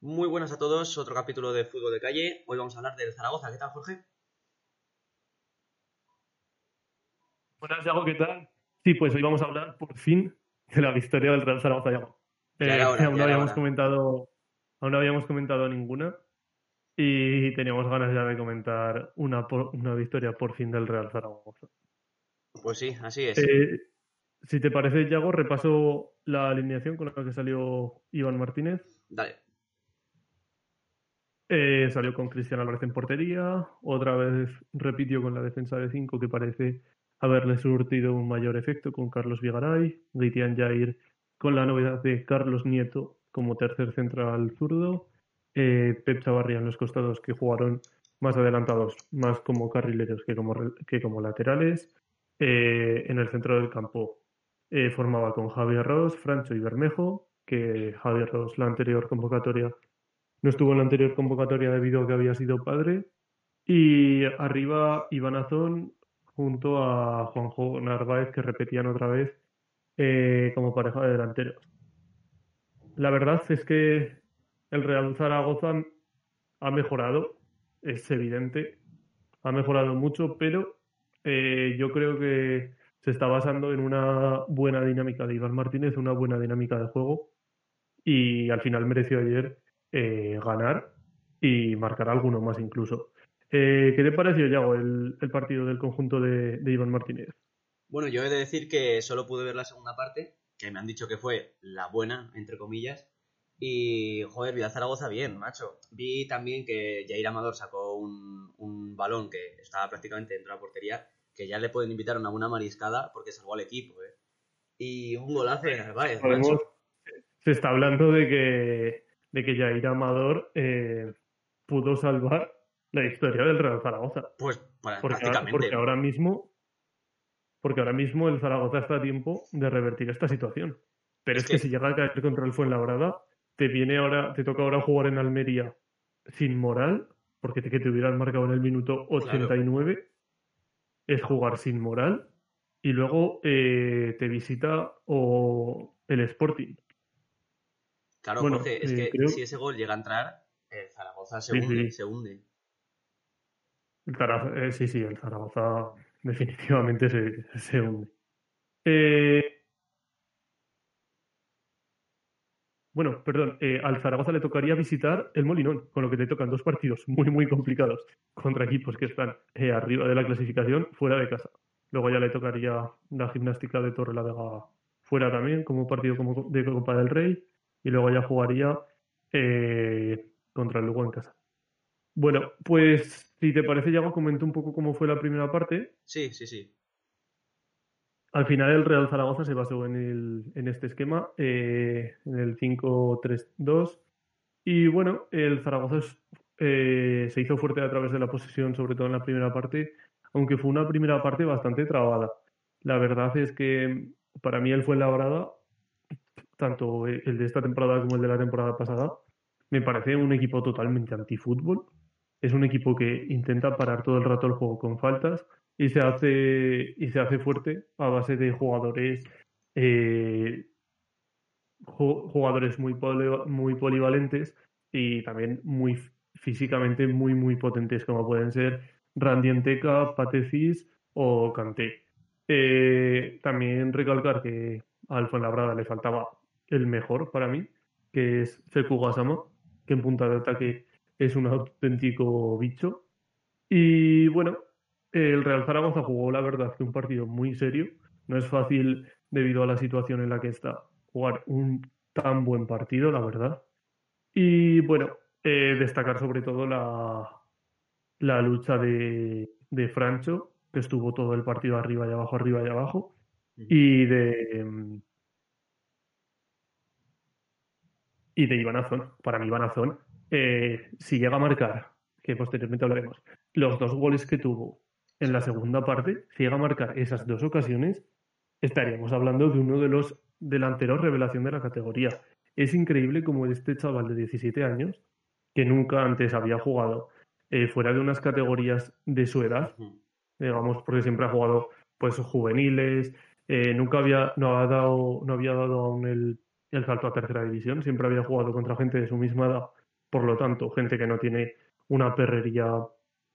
Muy buenas a todos, otro capítulo de Fútbol de Calle. Hoy vamos a hablar del Zaragoza. ¿Qué tal, Jorge? Buenas, Yago, ¿qué tal? Sí, pues hoy vamos a hablar por fin de la victoria del Real Zaragoza, Yago. Eh, aún no habíamos comentado, aún no habíamos comentado ninguna y teníamos ganas ya de comentar una, una victoria por fin del Real Zaragoza. Pues sí, así es. Eh, si te parece, Yago, repaso la alineación con la que salió Iván Martínez. Dale. Eh, salió con Cristian Álvarez en portería, otra vez repitió con la defensa de 5 que parece haberle surtido un mayor efecto con Carlos Vigaray, Gaitian Jair con la novedad de Carlos Nieto como tercer central zurdo, eh, Pep Chavarria en los costados que jugaron más adelantados, más como carrileros que como, que como laterales. Eh, en el centro del campo formaba con Javier Ross, Francho y Bermejo, que Javier Ross la anterior convocatoria no estuvo en la anterior convocatoria debido a que había sido padre. Y arriba Iván Azón junto a Juanjo Narváez, que repetían otra vez eh, como pareja de delanteros. La verdad es que el Real Zaragoza ha mejorado, es evidente, ha mejorado mucho, pero eh, yo creo que se está basando en una buena dinámica de Iván Martínez, una buena dinámica de juego, y al final mereció ayer eh, ganar y marcar alguno más incluso. Eh, ¿Qué te pareció, Yago, el, el partido del conjunto de, Iván Martínez? Bueno, yo he de decir que solo pude ver la segunda parte, que me han dicho que fue la buena, entre comillas. Y, joder, vi a Zaragoza bien, macho. Vi también que Jair Amador sacó un, un balón que estaba prácticamente dentro de la portería, que ya le pueden invitar a una buena mariscada porque salvó al equipo, ¿eh? Y un golazo de Narváez, macho. Se está hablando de que de que Jair Amador eh, pudo salvar la historia del Real Zaragoza. Pues porque, porque ahora mismo porque ahora mismo el Zaragoza está a tiempo de revertir esta situación. Pero es, que... si llega a caer contra el Fuenlabrada, te viene ahora, te toca ahora jugar en Almería sin moral, porque te, que te hubieran marcado en el minuto 89, es jugar sin moral, y luego eh, te visita o el Sporting. Claro, Jorge, es eh, que si ese gol llega a entrar, el Zaragoza se hunde, se hunde. Eh, sí, sí, el Zaragoza definitivamente se, se hunde. Eh, bueno, perdón, al Zaragoza le tocaría visitar el Molinón, con lo que te tocan dos partidos muy, muy complicados contra equipos que están arriba de la clasificación, fuera de casa. Luego ya le tocaría la gimnástica de Torre la Vega fuera también, como partido como de Copa del Rey y luego ya jugaría eh, contra el Lugo en casa. Bueno, pues si te parece, Yago, comento un poco cómo fue la primera parte. Sí, sí, sí. Al final el Real Zaragoza se basó en, el, en este esquema, eh, en el 5-3-2. Y bueno, el Zaragoza eh, se hizo fuerte a través de la posesión, sobre todo en la primera parte, aunque fue una primera parte bastante trabada. La verdad es que para mí él fue labrada tanto el de esta temporada como el de la temporada pasada, me parece un equipo totalmente antifútbol. Es un equipo que intenta parar todo el rato el juego con faltas y se hace, y se hace fuerte a base de jugadores eh, jugadores muy, muy polivalentes y también muy físicamente muy muy potentes como pueden ser Randy Enteca, Patecis o Kanté. Eh, también recalcar que al Fuenlabrada le faltaba el mejor para mí, que es Seku Gasama, que en punta de ataque es un auténtico bicho. Y bueno, el Real Zaragoza jugó la verdad que un partido muy serio. No es fácil, debido a la situación en la que está, jugar un tan buen partido, la verdad. Y bueno, eh, destacar sobre todo la, la lucha de, de Francho, que estuvo todo el partido arriba y abajo, arriba y abajo. Y de, y de Iván Azón. Para mí, Iván Azón, eh, si llega a marcar, que posteriormente hablaremos, los dos goles que tuvo en la segunda parte, si llega a marcar esas dos ocasiones, estaríamos hablando de uno de los delanteros revelación de la categoría. Es increíble como este chaval de 17 años, que nunca antes había jugado eh, fuera de unas categorías de su edad, digamos, porque siempre ha jugado pues juveniles, eh, nunca había, no, ha dado, no había dado aún el el salto a tercera división. Siempre había jugado contra gente de su misma edad Por lo tanto, gente que no tiene una perrería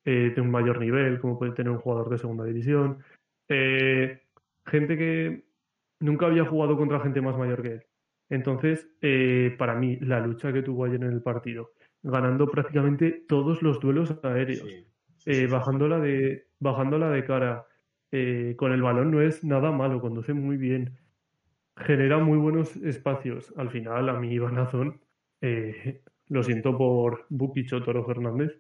eh, de un mayor nivel, como puede tener un jugador de segunda división. Eh, gente que nunca había jugado contra gente más mayor que él. Entonces, eh, para mí, la lucha que tuvo ayer en el partido, ganando prácticamente todos los duelos aéreos, bajándola, de, bajándola de cara, con el balón no es nada malo, conduce muy bien, genera muy buenos espacios. Al final, a mí, Iván Azón, lo siento por Bukicho Toro Fernández,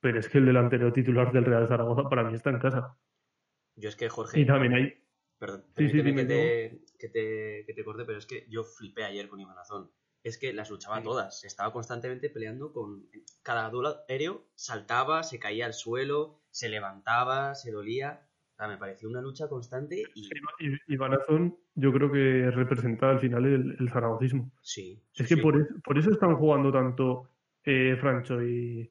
pero es que el delantero titular del Real Zaragoza para mí está en casa. Yo es que, Jorge. Y también hay. Perdón, sí, sí, que, te, que, te, que, te, corte, pero es que yo flipé ayer con Iván Azón. Es que las luchaba todas. Estaba constantemente peleando con. Cada duelo aéreo saltaba, se caía al suelo, se levantaba, se dolía. O sea, me pareció una lucha constante y. Iván Azón, yo creo que representa al final el, el zaragocismo. Sí. es que por, por, eso están jugando tanto eh, Francho y,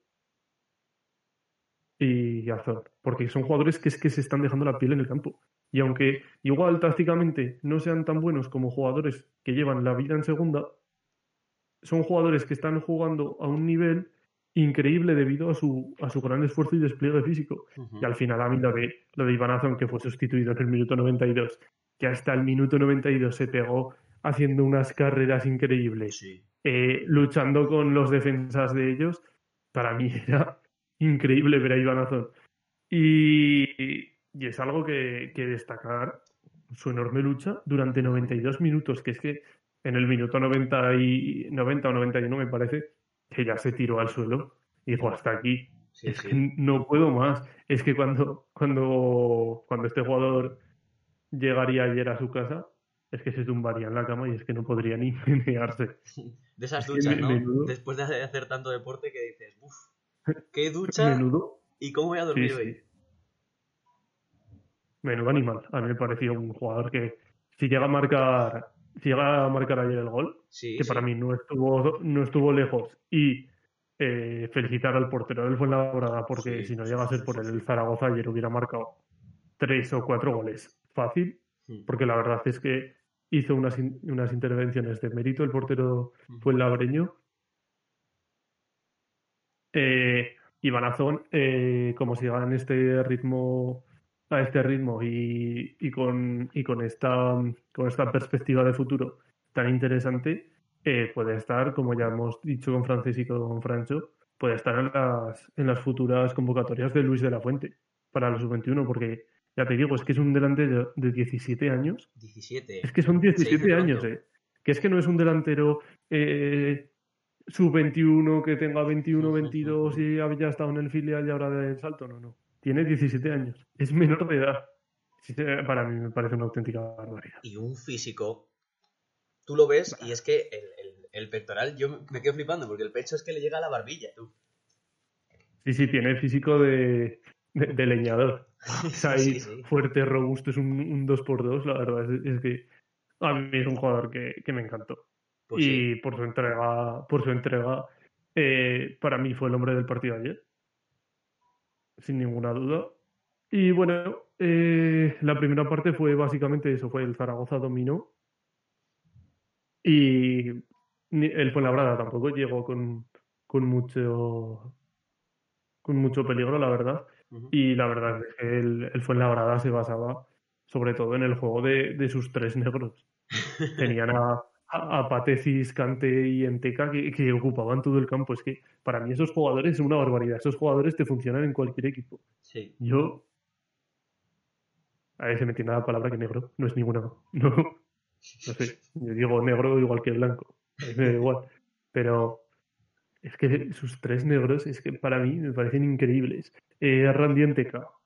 y Azor, porque son jugadores que es que se están dejando la piel en el campo. Y aunque igual tácticamente no sean tan buenos como jugadores que llevan la vida en segunda, son jugadores que están jugando a un nivel increíble debido a su, a su gran esfuerzo y despliegue físico. Y al final a mí lo de, lo de Iván que fue sustituido en el minuto 92, que hasta el minuto 92 se pegó haciendo unas carreras increíbles, eh, luchando con los defensas de ellos, para mí era increíble ver a Iván Azón. Y, y, es algo que, que, destacar su enorme lucha durante 92 minutos, que es que en el minuto 90, y, 90 o 91 me parece que ya se tiró al suelo y dijo hasta aquí. es que no puedo más. Es que cuando, cuando, cuando este jugador llegaría ayer a su casa, es que se tumbaría en la cama y es que no podría ni menearse. De esas duchas, ¿no? Después de hacer tanto deporte que dices, uff, qué ducha Menudo. y cómo voy a dormir hoy. Menudo animal. A mí me pareció un jugador que si llega a marcar, si llega a marcar ayer el gol, que para mí no estuvo, no estuvo lejos, y eh, felicitar al portero del Fuenlabrada, porque si no llega a ser por el Zaragoza ayer hubiera marcado tres o cuatro goles fácil, porque la verdad es que hizo unas, unas intervenciones de mérito el portero hmm. Fuenlabreño eh, y Banazón, eh, como siga en este ritmo, a este ritmo y, y, con, y con, esta, con esta perspectiva de futuro tan interesante, eh, puede estar, como ya hemos dicho con Francis y con Francho, puede estar en las, en las futuras convocatorias de Luis de la Fuente para los sub-21, porque ya te digo, es que es un delantero de 17 años. 17. Es que son 17 años, eh. Que es que no es un delantero eh, sub-21 que tenga 21, 22 y había estado en el filial y ahora del salto, no, no. Tiene 17 años, es menor de edad. Para mí me parece una auténtica barbaridad. Y un físico, tú lo ves y es que el, pectoral, yo me quedo flipando porque el pecho es que le llega a la barbilla, tú. Sí, sí, tiene físico de, de, leñador. Es ahí fuerte, robusto, es un, 2x2, la verdad es, que a mí es un jugador que, que me encantó. Pues y por su entrega, por su entrega eh, para mí fue el hombre del partido ayer. Sin ninguna duda. Y bueno, eh, la primera parte fue básicamente eso, fue el Zaragoza dominó. Y el Fuenlabrada tampoco llegó con, con mucho con mucho peligro, la verdad. Y la verdad es que el, el Fuenlabrada se basaba sobre todo en el juego de, de sus tres negros. Tenían a, a, Patecis, Cante y Enteca que, que, ocupaban todo el campo. Es que para mí esos jugadores son una barbaridad. Esos jugadores te funcionan en cualquier equipo. Sí. Yo. A ver, se me entiende la palabra que negro. No es ninguna. No. No sé. Yo digo negro igual que blanco. Me da igual. Pero es que sus tres negros es que para mí me parecen increíbles. Eh, Randy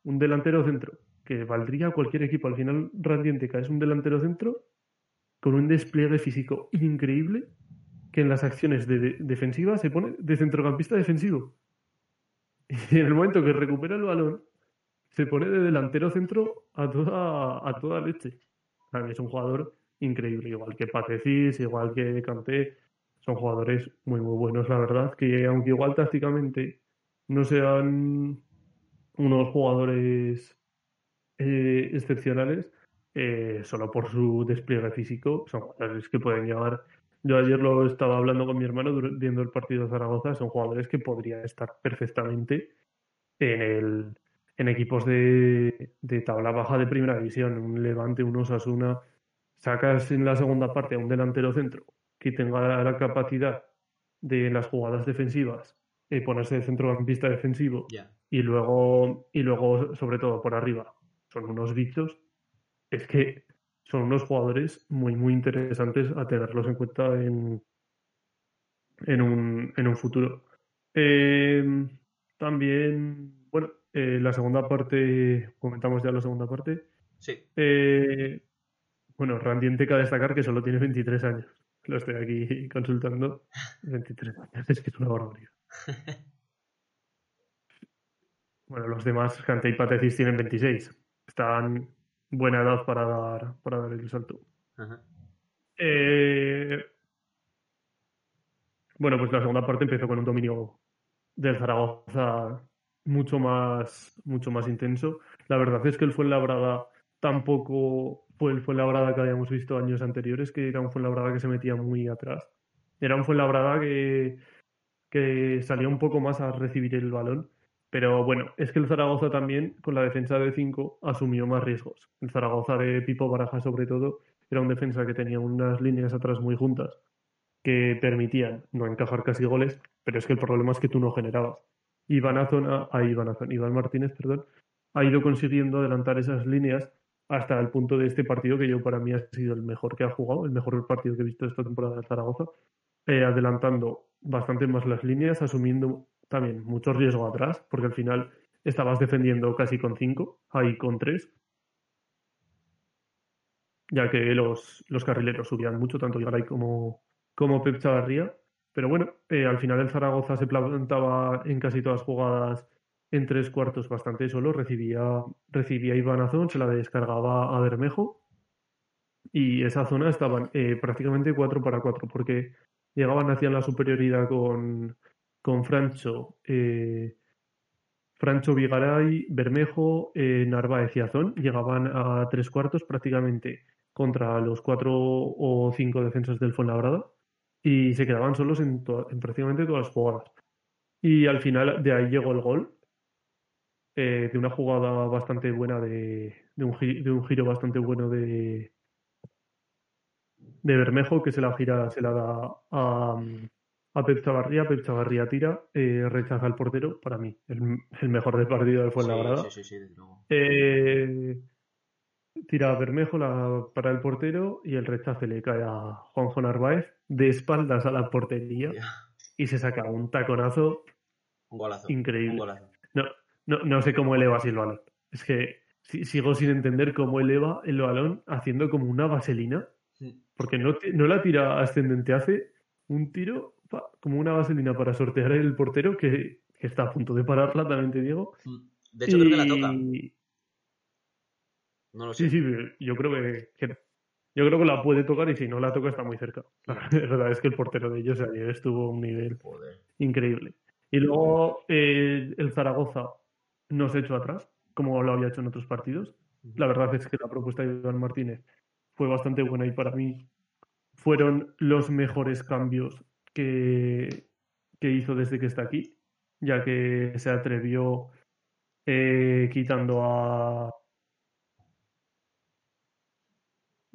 un delantero centro, que valdría cualquier equipo. Al final, Randy Enteca es un delantero centro con un despliegue físico increíble que en las acciones de, defensivas se pone de centrocampista defensivo. Y en el momento que recupera el balón, se pone de delantero centro a toda, a toda leche. Es un jugador increíble, igual que Patecis, igual que Kanté. Son jugadores muy, muy buenos, la verdad, que aunque igual tácticamente no sean unos jugadores eh, excepcionales, eh, solo por su despliegue físico, son jugadores que pueden llevar Yo ayer lo estaba hablando con mi hermano viendo el partido de Zaragoza. Son jugadores que podrían estar perfectamente en el en equipos de, de tabla baja de primera división, un Levante, un Osasuna, sacas en la segunda parte a un delantero centro que tenga la capacidad de las jugadas defensivas y ponerse de centrocampista defensivo y luego y luego sobre todo por arriba. Son unos bichos. Es que son unos jugadores muy muy interesantes a tenerlos en cuenta en en un, en un futuro. Em, también bueno eh, la segunda parte comentamos ya la segunda parte. Sí. Eh, bueno Randy que destacar que solo tiene 23 años lo estoy aquí consultando. 23 años, es que es una barbaridad. bueno, los demás, Cante y Patecis, tienen 26. Están buena edad para dar, para dar el salto. Eh, bueno, pues la segunda parte empezó con un dominio del Zaragoza mucho más, mucho más intenso. La verdad es que el Fuenlabrada tampoco fue el Fuenlabrada que habíamos visto años anteriores, que era un Fuenlabrada que se metía muy atrás. Era un Fuenlabrada que, que salía un poco más a recibir el balón. Pero bueno, es que el Zaragoza también, con la defensa de 5, asumió más riesgos. El Zaragoza de Pipo Baraja, sobre todo, era un defensa que tenía unas líneas atrás muy juntas que permitían no encajar casi goles, pero es que el problema es que tú no generabas. Iván Azona, ah, Azona, Iván Martínez, perdón, ha ido consiguiendo adelantar esas líneas hasta el punto de este partido que yo para mí ha sido el mejor que ha jugado, el mejor partido que he visto esta temporada en Zaragoza, eh, adelantando bastante más las líneas, asumiendo también mucho riesgo atrás, porque al final estabas defendiendo casi con cinco, ahí con tres, ya que los, los carrileros subían mucho, tanto Igaray como, como Pep Chavarría. Pero bueno, eh, al final el Zaragoza se plantaba en casi todas jugadas en tres cuartos bastante solo, recibía, recibía Iván Azón, se la descargaba a Bermejo. Y esa zona estaban eh, prácticamente 4 para 4 porque llegaban hacia la superioridad con, con Francho, eh, Francho Vigaray, Bermejo, eh, Narváez y Azón, llegaban a tres cuartos prácticamente contra los cuatro o cinco defensas del Fuenlabrada. Y se quedaban solos en, en prácticamente todas las jugadas. Y al final de ahí llegó el gol, eh, de una jugada bastante buena, de, de, un, de un giro bastante bueno de, de Bermejo, que se la gira, se la da a, a Pep Chavarría, Pep Chavarría tira, eh, rechaza al portero, para mí, el, el mejor del partido del Fuenlabrada. Sí, sí, sí, eh, tira a Bermejo la, para el portero y el rechace le cae a Juanjo Narváez de espaldas a la portería y se saca un taconazo un golazo, increíble. Un golazo. No, no, no sé cómo eleva así el balón. Es que sigo sin entender cómo eleva el balón haciendo como una vaselina. Porque no, no la tira ascendente, hace un tiro como una vaselina para sortear el portero que, está a punto de pararla, también te digo. De hecho, creo que la toca. No lo sé. Sí, sí, yo creo que, yo creo que la puede tocar y si no la toca está muy cerca. La verdad es que el portero de ellos ayer estuvo a un nivel increíble. Y luego eh, el Zaragoza no se echó atrás, como lo había hecho en otros partidos. La verdad es que la propuesta de Iván Martínez fue bastante buena y para mí fueron los mejores cambios que, que hizo desde que está aquí, ya que se atrevió eh, quitando a,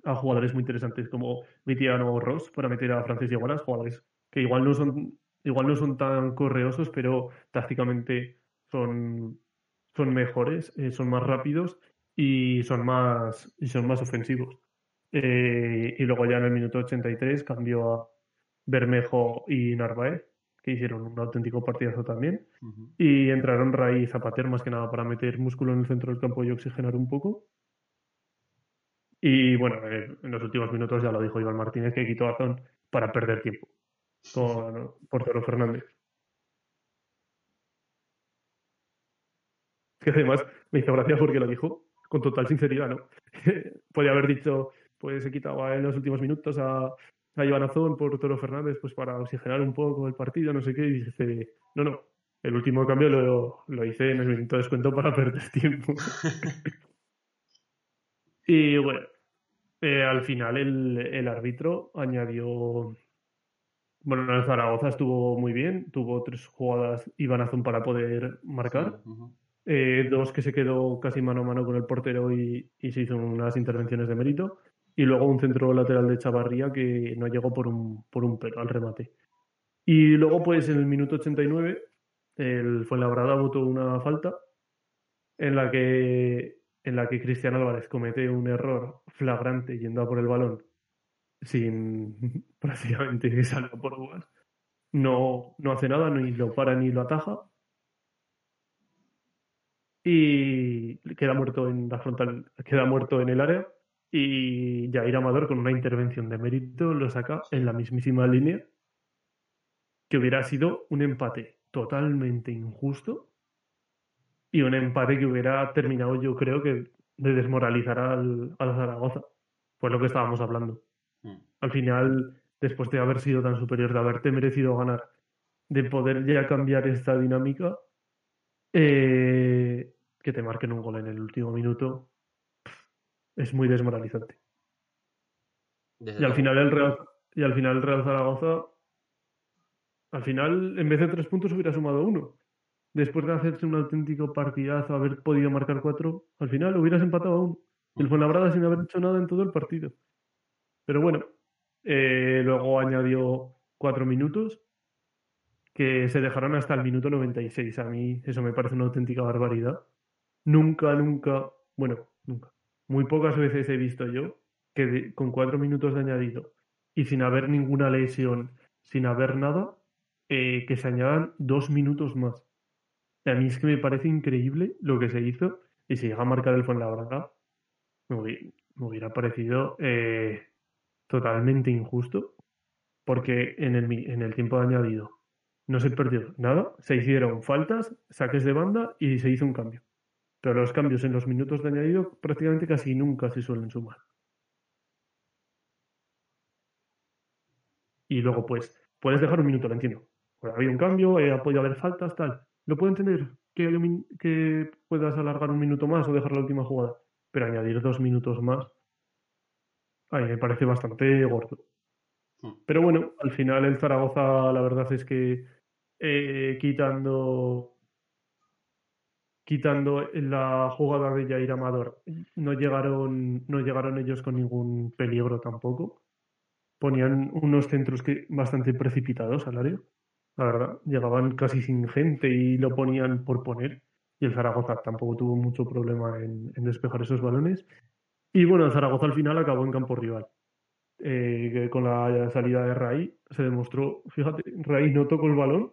a jugadores muy interesantes como Vitiano Ross para meter a Francis Igualas, jugadores que igual no son igual no son tan correosos, pero tácticamente son son mejores, eh, son más rápidos y son más, y son más ofensivos. Eh, y luego ya en el minuto 83 cambió a Bermejo y Narváez, que hicieron un auténtico partidazo también. Y entraron Ray y Zapater más que nada para meter músculo en el centro del campo y oxigenar un poco. Y bueno, eh, en los últimos minutos ya lo dijo Iván Martínez que quitó a Zon para perder tiempo con Portero Fernández. Además me hizo gracia porque lo dijo con total sinceridad, ¿no? Podría haber dicho, pues he quitado en los últimos minutos a, a Iván Azón por Toro Fernández pues para oxigenar un poco el partido, no sé qué, y no, no, el último cambio lo, lo hice en el minuto de descuento para perder tiempo. y bueno, eh, al final el, el, árbitro añadió Bueno, el Zaragoza estuvo muy bien, tuvo tres jugadas y Banazón para poder marcar. Eh, dos que se quedó casi mano a mano con el portero y, se hizo unas intervenciones de mérito. Y luego un centro lateral de Chavarría que no llegó por un, por un pelo al remate. Y luego, pues en el minuto 89, el Fuenlabrada votó una falta en la que en la que Cristian Álvarez comete un error flagrante yendo a por el balón sin prácticamente salga por uvas. No, no hace nada, ni lo para ni lo ataja. Y queda muerto en la frontal, queda muerto en el área. Y Jair Amador, con una intervención de mérito, lo saca en la mismísima línea. Que hubiera sido un empate totalmente injusto. Y un empate que hubiera terminado, yo creo que, de desmoralizar al, al Zaragoza. Pues lo que estábamos hablando. Mm. Al final, después de haber sido tan superior, de haberte merecido ganar, de poder ya cambiar esta dinámica, eh, que te marquen un gol en el último minuto, es muy desmoralizante. y al final el Real, y al final el Real Zaragoza, al final, en vez de tres puntos, hubiera sumado uno. Después de hacerse un auténtico partidazo, haber podido marcar cuatro, al final hubieras empatado a uno. El. Fuenlabrada sin haber hecho nada en todo el partido. Pero bueno, eh, luego añadió cuatro minutos que se dejaron hasta el minuto 96. A mí eso me parece una auténtica barbaridad. Nunca, nunca, bueno, nunca. Muy pocas veces he visto yo que con cuatro minutos de añadido y sin haber ninguna lesión, sin haber nada, eh, que se añadan dos minutos más. a mí es que me parece increíble lo que se hizo y si llega a marcar el Fuenlabrada, me, me hubiera parecido eh, totalmente injusto porque en el, en el tiempo añadido no se perdió nada, se hicieron faltas, saques de banda y se hizo un cambio. Pero los cambios en los minutos de añadido prácticamente casi nunca se suelen sumar. Y luego, pues, puedes dejar un minuto, lo entiendo. Pues, ha habido un cambio, eh, ha podido haber faltas, tal. Lo puedo entender que, que puedas alargar un minuto más o dejar la última jugada. Pero añadir dos minutos más Ay, me parece bastante gordo. Hmm. Pero bueno, al final el Zaragoza, la verdad es que eh, quitando quitando la jugada de Jair Amador, no llegaron, no llegaron ellos con ningún peligro tampoco. Ponían unos centros que bastante precipitados al área. La verdad, llegaban casi sin gente y lo ponían por poner. Y el Zaragoza tampoco tuvo mucho problema en despejar esos balones. Y bueno, el Zaragoza al final acabó en campo rival. Eh, con la salida de Ray se demostró, fíjate, Ray no tocó el balón,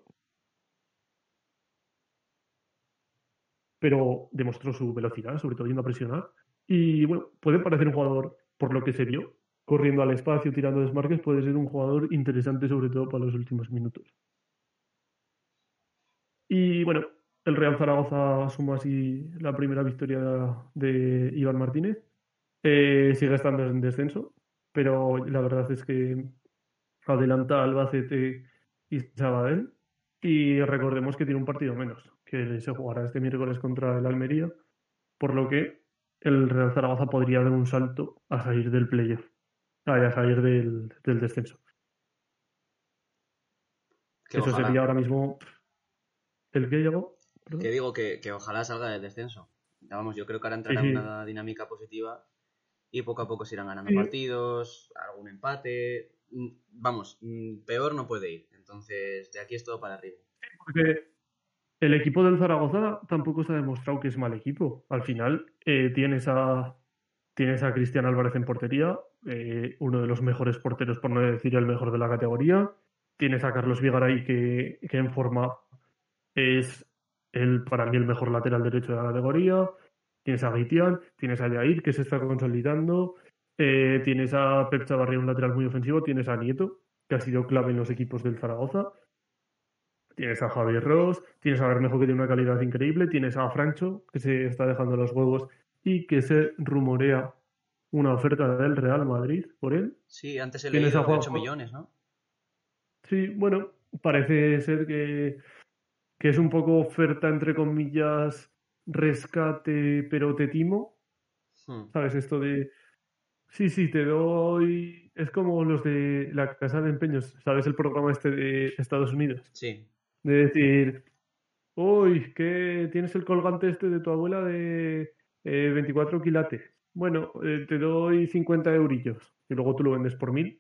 pero demostró su velocidad, sobre todo yendo a presionar. Y bueno, puede parecer un jugador, por lo que se vio, corriendo al espacio, tirando desmarques, puede ser un jugador interesante, sobre todo para los últimos minutos. Y bueno, el Real Zaragoza suma así la primera victoria de Iván Martínez eh, sigue estando en descenso, pero la verdad es que adelanta Albacete y Sabadell. Y recordemos que tiene un partido menos, que se jugará este miércoles contra el Almería, por lo que el Real Zaragoza podría dar un salto a salir del playoff, a salir del, descenso. Eso sería ahora mismo el que llegó. Que digo que, ojalá salga del descenso. Vamos, yo creo que ahora entrará en una dinámica positiva y poco a poco se irán ganando partidos, algún empate. Mm, vamos, mm, peor no puede ir. Entonces, de aquí es todo para arriba. Porque el equipo del Zaragoza tampoco se ha demostrado que es mal equipo. Al final, eh, tienes, a, tienes a Cristian Álvarez en portería, eh, uno de los mejores porteros, por no decir el mejor de la categoría. Tienes a Carlos Vigaray, que, que en forma es el, para mí el mejor lateral derecho de la categoría. Tienes a Gaitian, tienes a Jair, que se está consolidando, eh, tienes a Pep Chavarría, un lateral muy ofensivo, tienes a Nieto, que ha sido clave en los equipos del Zaragoza, tienes a Javier Ross, tienes a Bermejo, que tiene una calidad increíble, tienes a Francho, que se está dejando los huevos y que se rumorea una oferta del Real Madrid por él. Sí, antes se le 8 millones, ¿no? Sí, bueno, parece ser que, que es un poco oferta, entre comillas, rescate, pero te timo. Hmm. ¿Sabes? Esto de Sí, sí, te doy. Es como los de la casa de empeños, ¿sabes? El programa este de Estados Unidos. Sí. De decir, uy, que tienes el colgante este de tu abuela de eh, 24 quilates. Bueno, eh, te doy 50 eurillos y luego tú lo vendes por mil.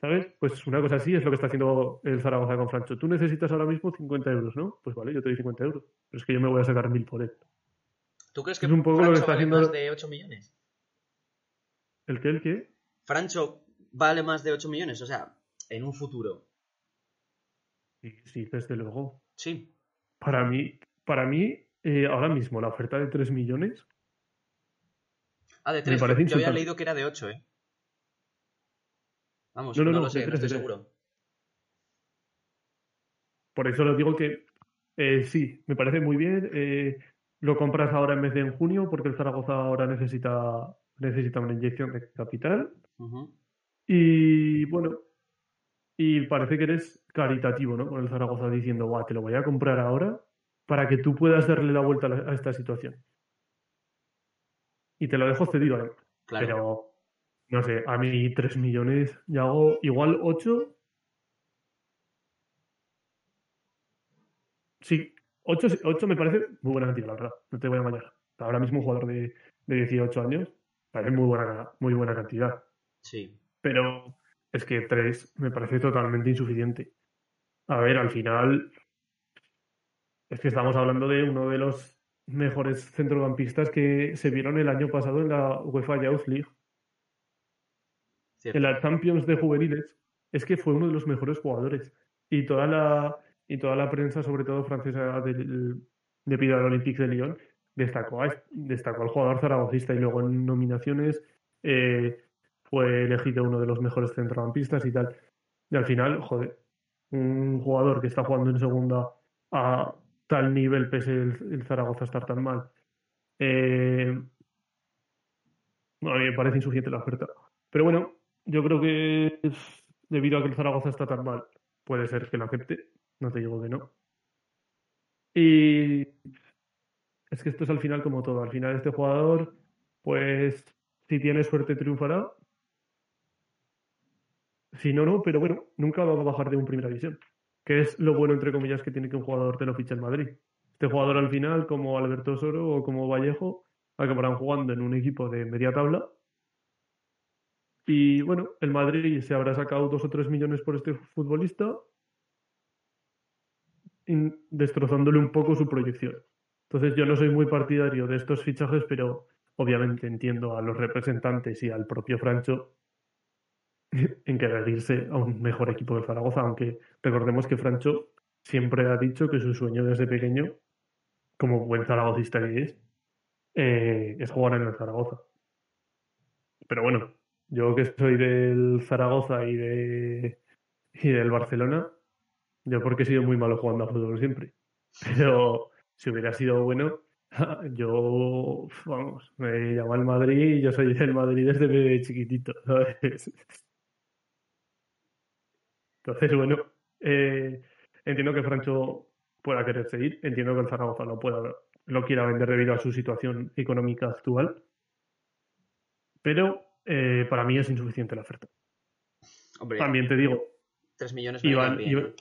¿Sabes? Pues una cosa así es lo que está haciendo el Zaragoza con Francho. Tú necesitas ahora mismo 50 euros, ¿no? Pues vale, yo te doy 50 euros. Pero es que yo me voy a sacar mil por él. ¿Tú crees que Es un poco lo que Francho está vale haciendo- más de 8 millones? ¿El qué? ¿El qué? Francho vale más de 8 millones, o sea, en un futuro. Sí, sí, desde luego. Sí. Para mí, para mí eh, ahora mismo la oferta de 3 millones Ah, de Me 3. parece Yo había leído que era de 8, ¿eh? Vamos, No, no, no, no, lo sé, de no tres, estoy de tres. seguro. Por eso les digo que eh, sí, me parece muy bien. eh, lo compras ahora en vez de en junio porque el Zaragoza ahora necesita, necesita una inyección de capital. Y bueno, y parece que eres caritativo, ¿no? Con el Zaragoza diciendo, guau, te lo voy a comprar ahora para que tú puedas darle la vuelta a, a esta situación. Y te lo dejo cedido además. Claro. Pero, no sé, a mí 3 millones y hago igual 8. Sí, 8, me parece muy buena cantidad, la verdad. No te voy a engañar. Ahora mismo un jugador de, de 18 años parece muy buena, muy buena cantidad. Sí. Pero es que 3 me parece totalmente insuficiente. A ver, al final es que estamos hablando de uno de los mejores centrocampistas que se vieron el año pasado en la UEFA Youth League. Cierto. en la Champions de juveniles es que fue uno de los mejores jugadores y toda la y toda la prensa sobre todo francesa del de Pilar Olympique de Lyon destacó a, destacó al jugador zaragocista y luego en nominaciones eh, fue elegido uno de los mejores centrocampistas y tal. Y al final joder un jugador que está jugando en segunda a tal nivel pese el, Zaragoza estar tan mal eh, a mí me parece insuficiente la oferta. Pero bueno yo creo que debido a que el Zaragoza está tan mal, puede ser que lo acepte, no te digo que no. Y es que esto es al final como todo, al final este jugador, pues si tiene suerte triunfará, si no, no, pero bueno, nunca va a bajar de un primera división, que es lo bueno entre comillas que tiene que un jugador te lo fiche en Madrid. Este jugador al final, como Alberto Soro o como Vallejo, acabarán jugando en un equipo de media tabla y bueno, el Madrid se habrá sacado dos o tres millones por este futbolista, destrozándole un poco su proyección. Entonces yo no soy muy partidario de estos fichajes, pero obviamente entiendo a los representantes y al propio Francho en querer irse a un mejor equipo de Zaragoza, aunque recordemos que Francho siempre ha dicho que su sueño desde pequeño, como buen zaragocista que es, eh, es jugar en el Zaragoza. Pero bueno, yo que soy del Zaragoza y de y del Barcelona, yo porque he sido muy malo jugando a fútbol siempre. Pero si hubiera sido bueno, yo, vamos, me llamo al Madrid y yo soy del Madrid desde chiquitito, ¿sabes? Entonces, bueno, eh, entiendo que Francho pueda querer seguir, entiendo que el Zaragoza lo pueda, lo quiera vender debido a su situación económica actual, pero eh, para mí es insuficiente la oferta. Hombre, También te digo, 3 millones me Iván, bien, Iván,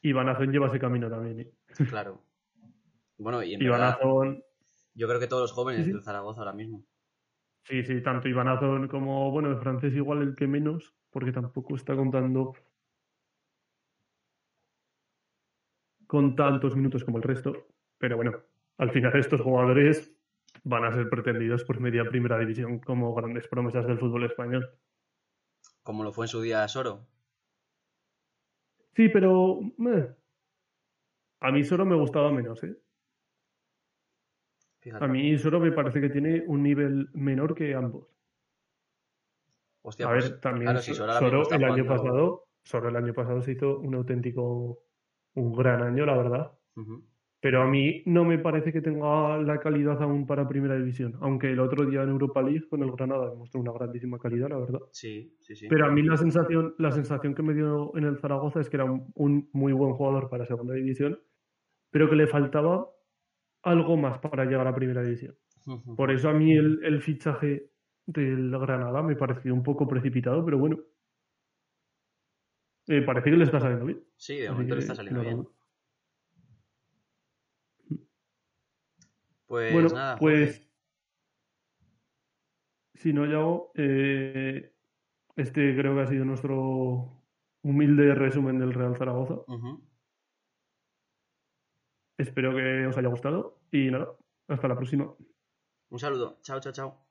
Iván Azón lleva ese camino también. ¿eh? ¿eh? Claro. Bueno, y en Iván verdad, Azón, yo creo que todos los jóvenes Sí, sí. del Zaragoza ahora mismo. Sí, sí, tanto Iván Azón como, bueno, el francés igual el que menos, porque tampoco está contando con tantos minutos como el resto. Pero bueno, al final estos jugadores van a ser pretendidos por media primera división como grandes promesas del fútbol español. Como lo fue en su día Soro. Sí, pero eh, a mí solo me gustaba menos, ¿eh? Fíjate. A mí solo me parece que tiene un nivel menor que ambos. Hostia, A pues, ver, también claro, si Soro el año pasado, Soro el año pasado se hizo un auténtico, un gran año, la verdad. Pero a mí no me parece que tenga la calidad aún para Primera División, aunque el otro día en Europa League con el Granada demostró una grandísima calidad, la verdad. Sí, sí, sí. Pero a mí la sensación, la sensación que me dio en el Zaragoza es que era un, un muy buen jugador para Segunda División, pero que le faltaba algo más para llegar a Primera División. Por eso a mí el, el fichaje del Granada me pareció un poco precipitado, pero bueno. Eh, parece que le está saliendo bien. Sí, de momento le está saliendo bien. Pues bueno, nada, pues. Jorge. Si no, Yago, eh, este creo que ha sido nuestro humilde resumen del Real Zaragoza. Espero que os haya gustado y nada, hasta la próxima. Un saludo. Chao, chao, chao.